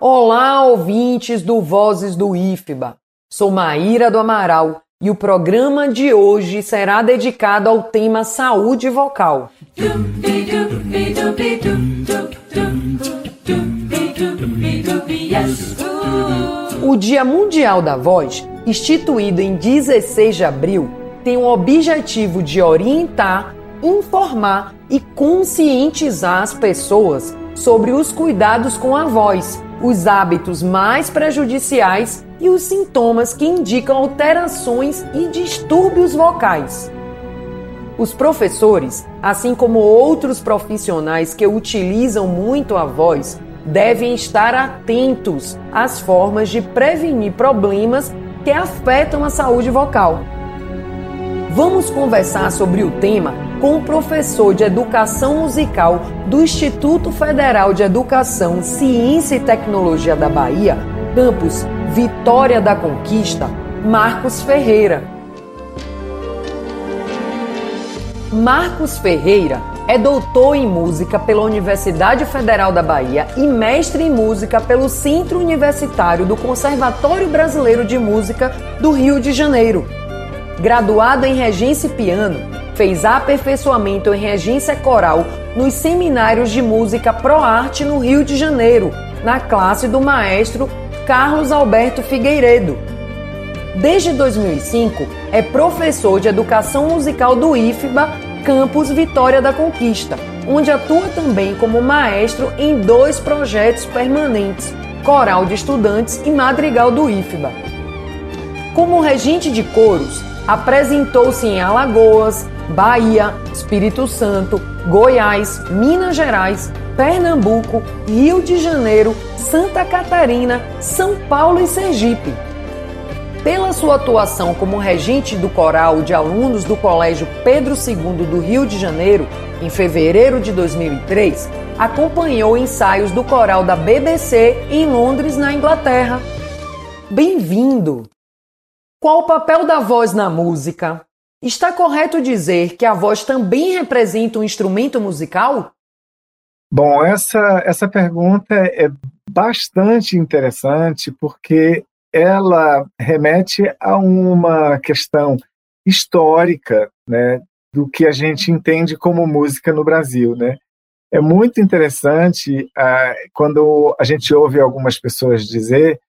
Olá, ouvintes do Vozes do IFBA. Sou Maíra do Amaral e o programa de hoje será dedicado ao tema saúde vocal. O Dia Mundial da Voz, instituído em 16 de abril, tem o objetivo de orientar, informar e conscientizar as pessoas sobre os cuidados com a voz os hábitos mais prejudiciais e os sintomas que indicam alterações e distúrbios vocais. Os professores, assim como outros profissionais que utilizam muito a voz, devem estar atentos às formas de prevenir problemas que afetam a saúde vocal. Vamos conversar sobre o tema com o professor de Educação Musical do Instituto Federal de Educação, Ciência e Tecnologia da Bahia, campus Vitória da Conquista, Marcos Ferreira. Marcos Ferreira é doutor em música pela Universidade Federal da Bahia e mestre em música pelo Centro Universitário do Conservatório Brasileiro de Música do Rio de Janeiro. Graduado em regência e piano, fez aperfeiçoamento em regência coral nos seminários de música ProArte no Rio de Janeiro, na classe do maestro Carlos Alberto Figueiredo. Desde 2005, é professor de educação musical do IFBA, campus Vitória da Conquista, onde atua também como maestro em dois projetos permanentes, Coral de Estudantes e Madrigal do IFBA. Como regente de coros, apresentou-se em Alagoas, Bahia, Espírito Santo, Goiás, Minas Gerais, Pernambuco, Rio de Janeiro, Santa Catarina, São Paulo e Sergipe. Pela sua atuação como regente do coral de alunos do Colégio Pedro II do Rio de Janeiro, em fevereiro de 2003, acompanhou ensaios do coral da BBC em Londres, na Inglaterra. Bem-vindo! Qual o papel da voz na música? Está correto dizer que a voz também representa um instrumento musical? Bom, essa, essa pergunta é bastante interessante porque ela remete a uma questão histórica né, do que a gente entende como música no Brasil. Né? É muito interessante ah, quando a gente ouve algumas pessoas dizer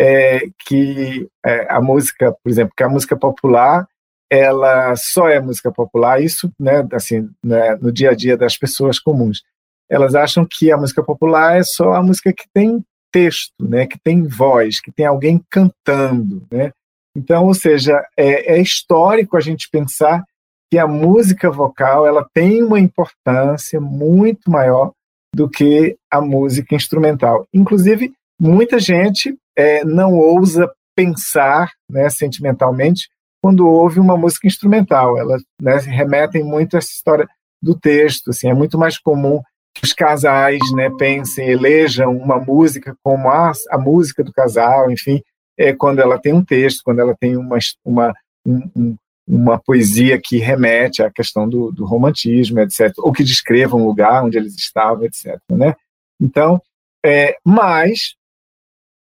é, que é, a música, por exemplo, que a música popular ela só é música popular, isso, né, assim, né, no dia a dia das pessoas comuns. Elas acham que a música popular é só a música que tem texto, né, que tem voz, que tem alguém cantando, né? Então, ou seja, é, é histórico a gente pensar que a música vocal ela tem uma importância muito maior do que a música instrumental. Inclusive, muita gente é, não ousa pensar né, sentimentalmente quando ouve uma música instrumental. Elas né, remetem muito a essa história do texto. Assim, é muito mais comum que os casais né, pensem, elejam uma música como a, a música do casal, enfim, é quando ela tem um texto, quando ela tem uma, uma, um, uma poesia que remete à questão do, do, romantismo, etc., ou que descreva um lugar onde eles estavam, etc. Né? Então, é, mas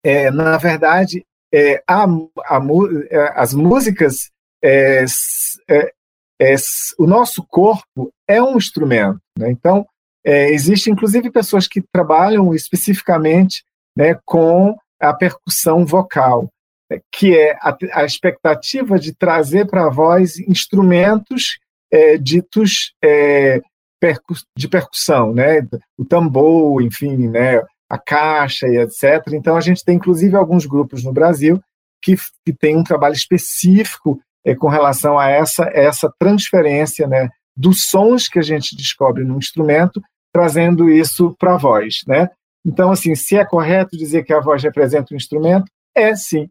é, na verdade, é, a, a, é, as músicas, é, é, é, o nosso corpo é um instrumento. Né? Então, é, existe inclusive pessoas que trabalham especificamente né, com a percussão vocal, que é a, a expectativa de trazer para a voz instrumentos ditos percu de percussão, né? o tambor, enfim, né? A Caixa e etc. Então, a gente tem, inclusive, alguns grupos no Brasil que, que têm um trabalho específico é, com relação a essa, essa transferência né, dos sons que a gente descobre no instrumento, trazendo isso para a voz. Né? Então, assim, se é correto dizer que a voz representa um instrumento, é sim.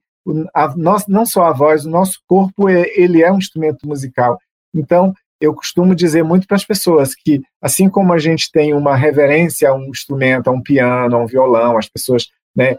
A, nós, não só a voz, o nosso corpo é, ele é um instrumento musical. Então, eu costumo dizer muito para as pessoas que, assim como a gente tem uma reverência a um instrumento, a um piano, a um violão, as pessoas né,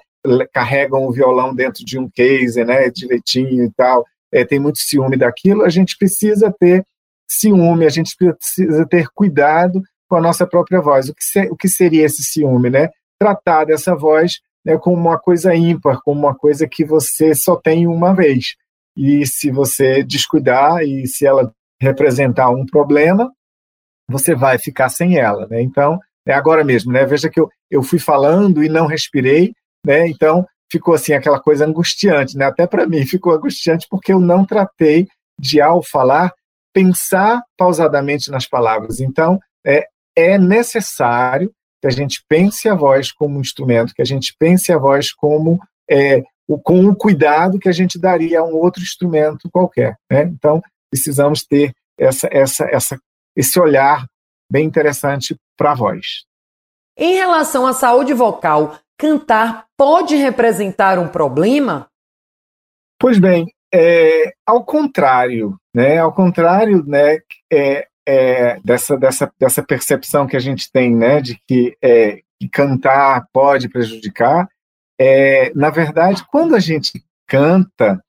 carregam o violão dentro de um case, né, direitinho e tal, é, tem muito ciúme daquilo, a gente precisa ter ciúme, a gente precisa ter cuidado com a nossa própria voz. O que, ser, o que seria esse ciúme, né? Tratar dessa voz né, como uma coisa ímpar, como uma coisa que você só tem uma vez. E se você descuidar e se ela representar um problema, você vai ficar sem ela, né? Então, é agora mesmo, né? Veja que eu, eu fui falando e não respirei, né? Então, ficou assim aquela coisa angustiante, né? Até para mim ficou angustiante porque eu não tratei de ao falar pensar pausadamente nas palavras. Então, é, é necessário que a gente pense a voz como um instrumento, que a gente pense a voz como é, o, com o cuidado que a gente daria a um outro instrumento qualquer. Né? Então, precisamos ter essa, essa, essa, esse olhar bem interessante para a voz. Em relação à saúde vocal, cantar pode representar um problema? Pois bem, é, ao contrário, né? Ao contrário, né? É, é, dessa, dessa, dessa percepção que a gente tem, né? De que, é, que cantar pode prejudicar. É, na verdade, quando a gente canta,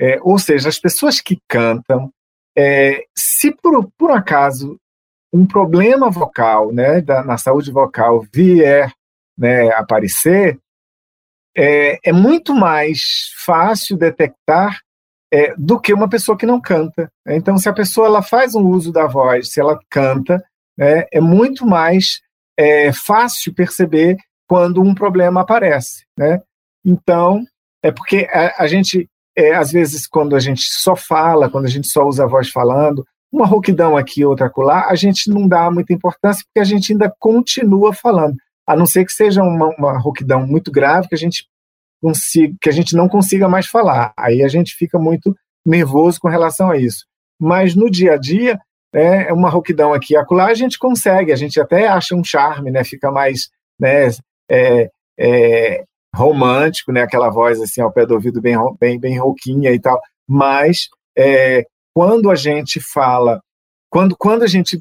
é, ou seja, as pessoas que cantam, é, se por, por acaso um problema vocal, né, da, na saúde vocal vier né, aparecer, é, é muito mais fácil detectar é, do que uma pessoa que não canta. Então, se a pessoa ela faz um uso da voz, se ela canta, né, é muito mais é, fácil perceber quando um problema aparece. Né? Então, é porque a, a gente, é, às vezes, quando a gente só fala, quando a gente só usa a voz falando, uma rouquidão aqui, outra acolá, a gente não dá muita importância porque a gente ainda continua falando. A não ser que seja uma, uma rouquidão muito grave que a gente consiga, que a gente não consiga mais falar. Aí a gente fica muito nervoso com relação a isso. Mas no dia a dia, né, é uma rouquidão aqui e acolá, a gente consegue, a gente até acha um charme, né, fica mais né, é, é, romântico, né, aquela voz assim ao pé do ouvido bem, bem, bem rouquinha e tal. Mas é, quando a gente fala, quando, quando a gente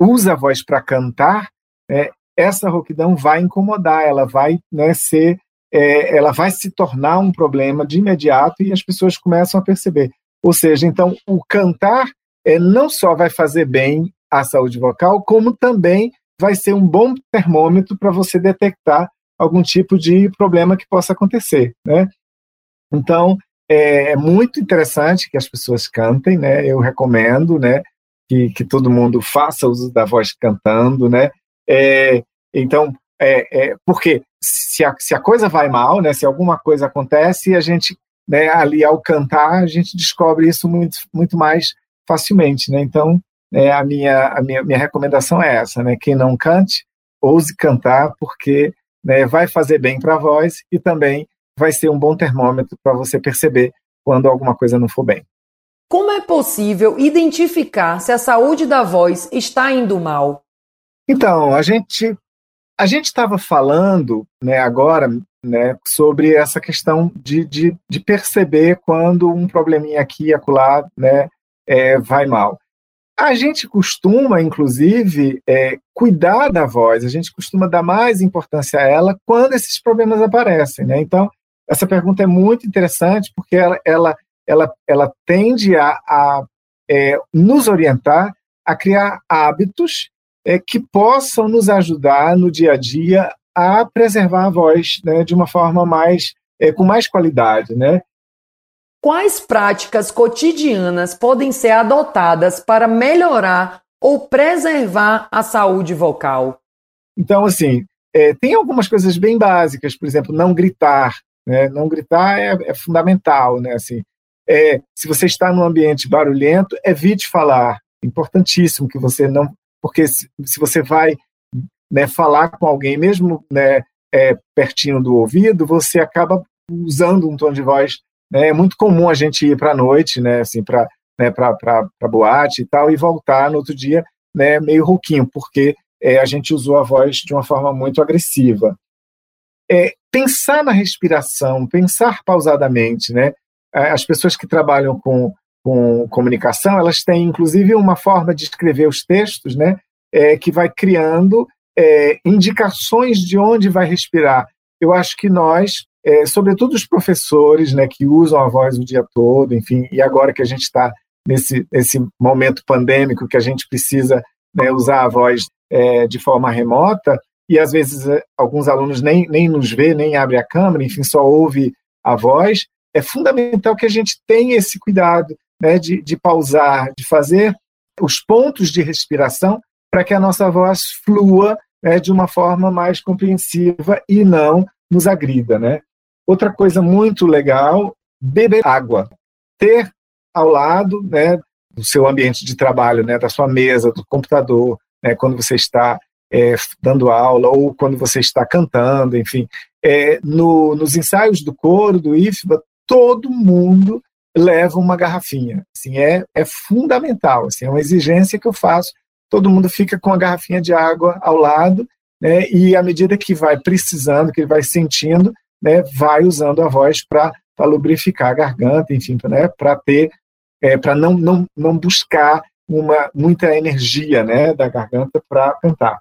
usa a voz para cantar, é, essa rouquidão vai incomodar, ela vai né, ser é, ela vai se tornar um problema de imediato e as pessoas começam a perceber. Ou seja, então, o cantar é, não só vai fazer bem à saúde vocal, como também vai ser um bom termômetro para você detectar algum tipo de problema que possa acontecer, né? Então, é, é, muito interessante que as pessoas cantem, né? Eu recomendo, né? Que, que todo mundo faça uso da voz cantando, né? É, então, é, é, porque se a, se a coisa vai mal, né, se alguma coisa acontece, a gente, né, ali ao cantar, a gente descobre isso muito, muito mais facilmente, né? Então, é, a, minha, a minha, minha recomendação é essa, né? Quem não cante, ouse cantar, porque né, vai fazer bem para a voz e também vai ser um bom termômetro para você perceber quando alguma coisa não for bem. Como é possível identificar se a saúde da voz está indo mal? Então, a gente a gente estava falando né, agora né, sobre essa questão de, de, de, perceber quando um probleminha aqui e acolá né, é, vai mal. A gente costuma, inclusive, é, cuidar da voz, a gente costuma dar mais importância a ela quando esses problemas aparecem. Né? Então, essa pergunta é muito interessante porque ela, ela, ela, ela tende a, a é, nos orientar a criar hábitos é, que possam nos ajudar no dia a dia a preservar a voz né, de uma forma mais é, com mais qualidade, né? Quais práticas cotidianas podem ser adotadas para melhorar ou preservar a saúde vocal? Então, assim, é, tem algumas coisas bem básicas, por exemplo, não gritar. Né? Não gritar é, é fundamental, né? Assim, é, se você está num ambiente barulhento, evite falar. Importantíssimo que você não porque se, se você vai né, falar com alguém, mesmo né, é, pertinho do ouvido, você acaba usando um tom de voz. Né, é muito comum a gente ir para a noite, né, assim, para né, para boate e tal, e voltar no outro dia né, meio rouquinho, porque é, a gente usou a voz de uma forma muito agressiva. É, pensar na respiração, pensar pausadamente, né? As pessoas que trabalham com com comunicação, elas têm inclusive uma forma de escrever os textos, né, é, que vai criando é, indicações de onde vai respirar. Eu acho que nós, é, sobretudo os professores, né, que usam a voz o dia todo, enfim, e agora que a gente está nesse, nesse momento pandêmico que a gente precisa né, usar a voz é, de forma remota, e às vezes é, alguns alunos nem, nem nos vê, nem abre a câmera, enfim, só ouve a voz, é fundamental que a gente tenha esse cuidado né, de, de pausar, de fazer os pontos de respiração para que a nossa voz flua né, de uma forma mais compreensiva e não nos agrida. Né? Outra coisa muito legal, beber água. Ter ao lado né, do seu ambiente de trabalho, né, da sua mesa, do computador, né, quando você está é, dando aula ou quando você está cantando, enfim. É, no, nos ensaios do coro, do IFBA, todo mundo leva uma garrafinha. Assim, é, é fundamental, assim, é uma exigência que eu faço. Todo mundo fica com a garrafinha de água ao lado, né, e à medida que vai precisando, que ele vai sentindo, né, vai usando a voz para lubrificar a garganta, enfim, né, para ter, é, para não, não, não buscar uma, muita energia né, da garganta para cantar.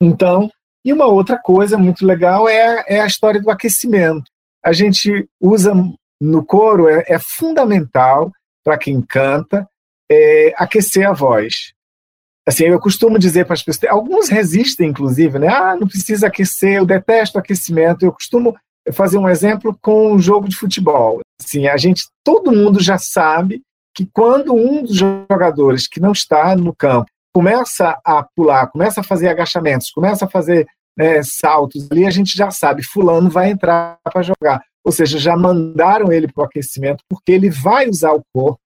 Então, e uma outra coisa muito legal é, é a história do aquecimento. A gente usa no coro, é, é fundamental para quem canta é, aquecer a voz. Assim, eu costumo dizer para as pessoas, alguns resistem, inclusive, né? Ah, não precisa aquecer, eu detesto aquecimento. Eu costumo fazer um exemplo com um jogo de futebol. Assim, a gente, todo mundo já sabe que quando um dos jogadores que não está no campo começa a pular, começa a fazer agachamentos, começa a fazer né, saltos ali, a gente já sabe, fulano vai entrar para jogar. Ou seja, já mandaram ele para o aquecimento, porque ele vai usar o corpo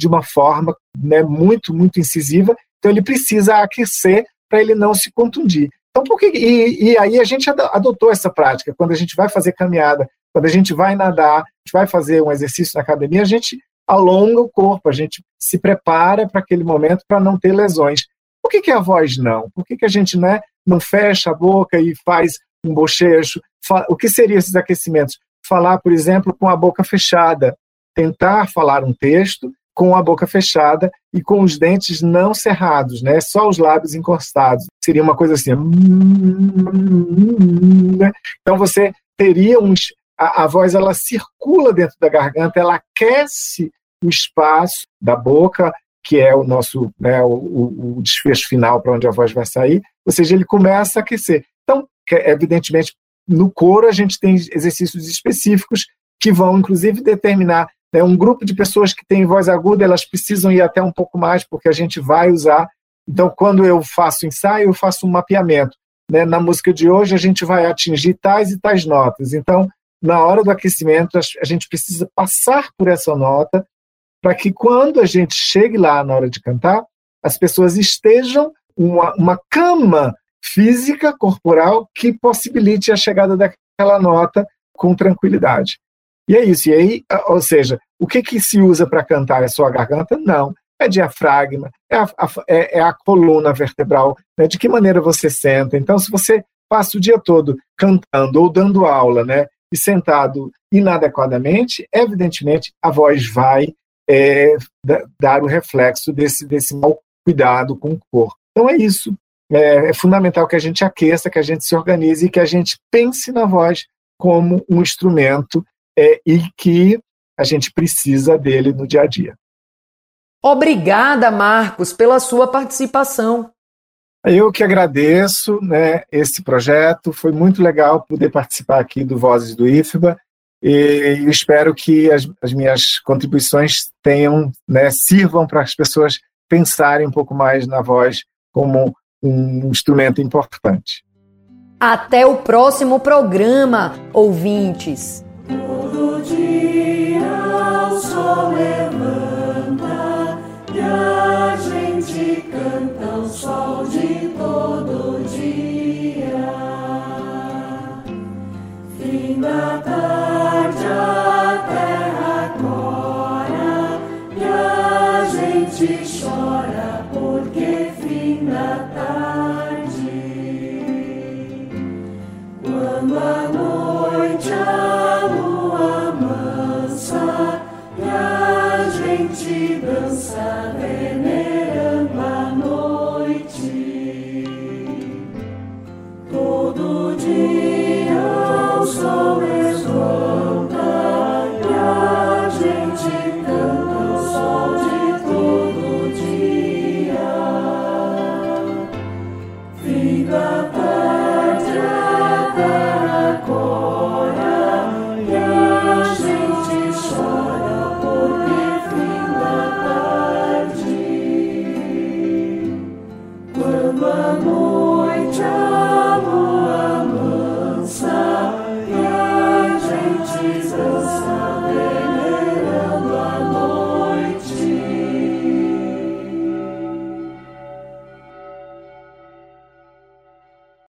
de uma forma né, muito, muito incisiva, então ele precisa aquecer para ele não se contundir. Então, por que, e, e, aí a gente adotou essa prática. Quando a gente vai fazer caminhada, quando a gente vai nadar, a gente vai fazer um exercício na academia, a gente alonga o corpo, a gente se prepara para aquele momento para não ter lesões. Por que, que a voz não? Por que, que a gente né, não fecha a boca e faz um bochecho? O que seriam esses aquecimentos? Falar, por exemplo, com a boca fechada, tentar falar um texto com a boca fechada e com os dentes não cerrados, né? Só os lábios encostados. Seria uma coisa assim. Então você teria um a, a voz ela circula dentro da garganta, ela aquece o espaço da boca que é o nosso né, o, o desfecho final para onde a voz vai sair, ou seja, ele começa a aquecer. Então, evidentemente, no coro a gente tem exercícios específicos que vão, inclusive, determinar né, um grupo de pessoas que tem voz aguda, elas precisam ir até um pouco mais, porque a gente vai usar. Então, quando eu faço ensaio, eu faço um mapeamento. Né? Na música de hoje, a gente vai atingir tais e tais notas. Então, na hora do aquecimento, a gente precisa passar por essa nota para que quando a gente chegue lá na hora de cantar, as pessoas estejam uma, uma cama física, corporal, que possibilite a chegada daquela nota com tranquilidade. E é isso. E aí, ou seja, o que, que se usa para cantar? É só a garganta? Não. É diafragma, é a, a, é, é a coluna vertebral, né? de que maneira você senta. Então, se você passa o dia todo cantando ou dando aula, né, e sentado inadequadamente, evidentemente a voz vai é, dar o reflexo desse, desse mau cuidado com o corpo. Então é isso. É, é, fundamental que a gente aqueça, que a gente se organize e que a gente pense na voz como um instrumento é, e que a gente precisa dele no dia a dia. Obrigada, Marcos, pela sua participação. Eu que agradeço né, esse projeto, foi muito legal poder participar aqui do Vozes do IFBA e espero que as, as minhas contribuições tenham, né, sirvam para as pessoas pensarem um pouco mais na voz como um instrumento importante. Até o próximo programa, ouvintes. Todo dia o sol levanta e a gente canta o sol de todo dia. Fim da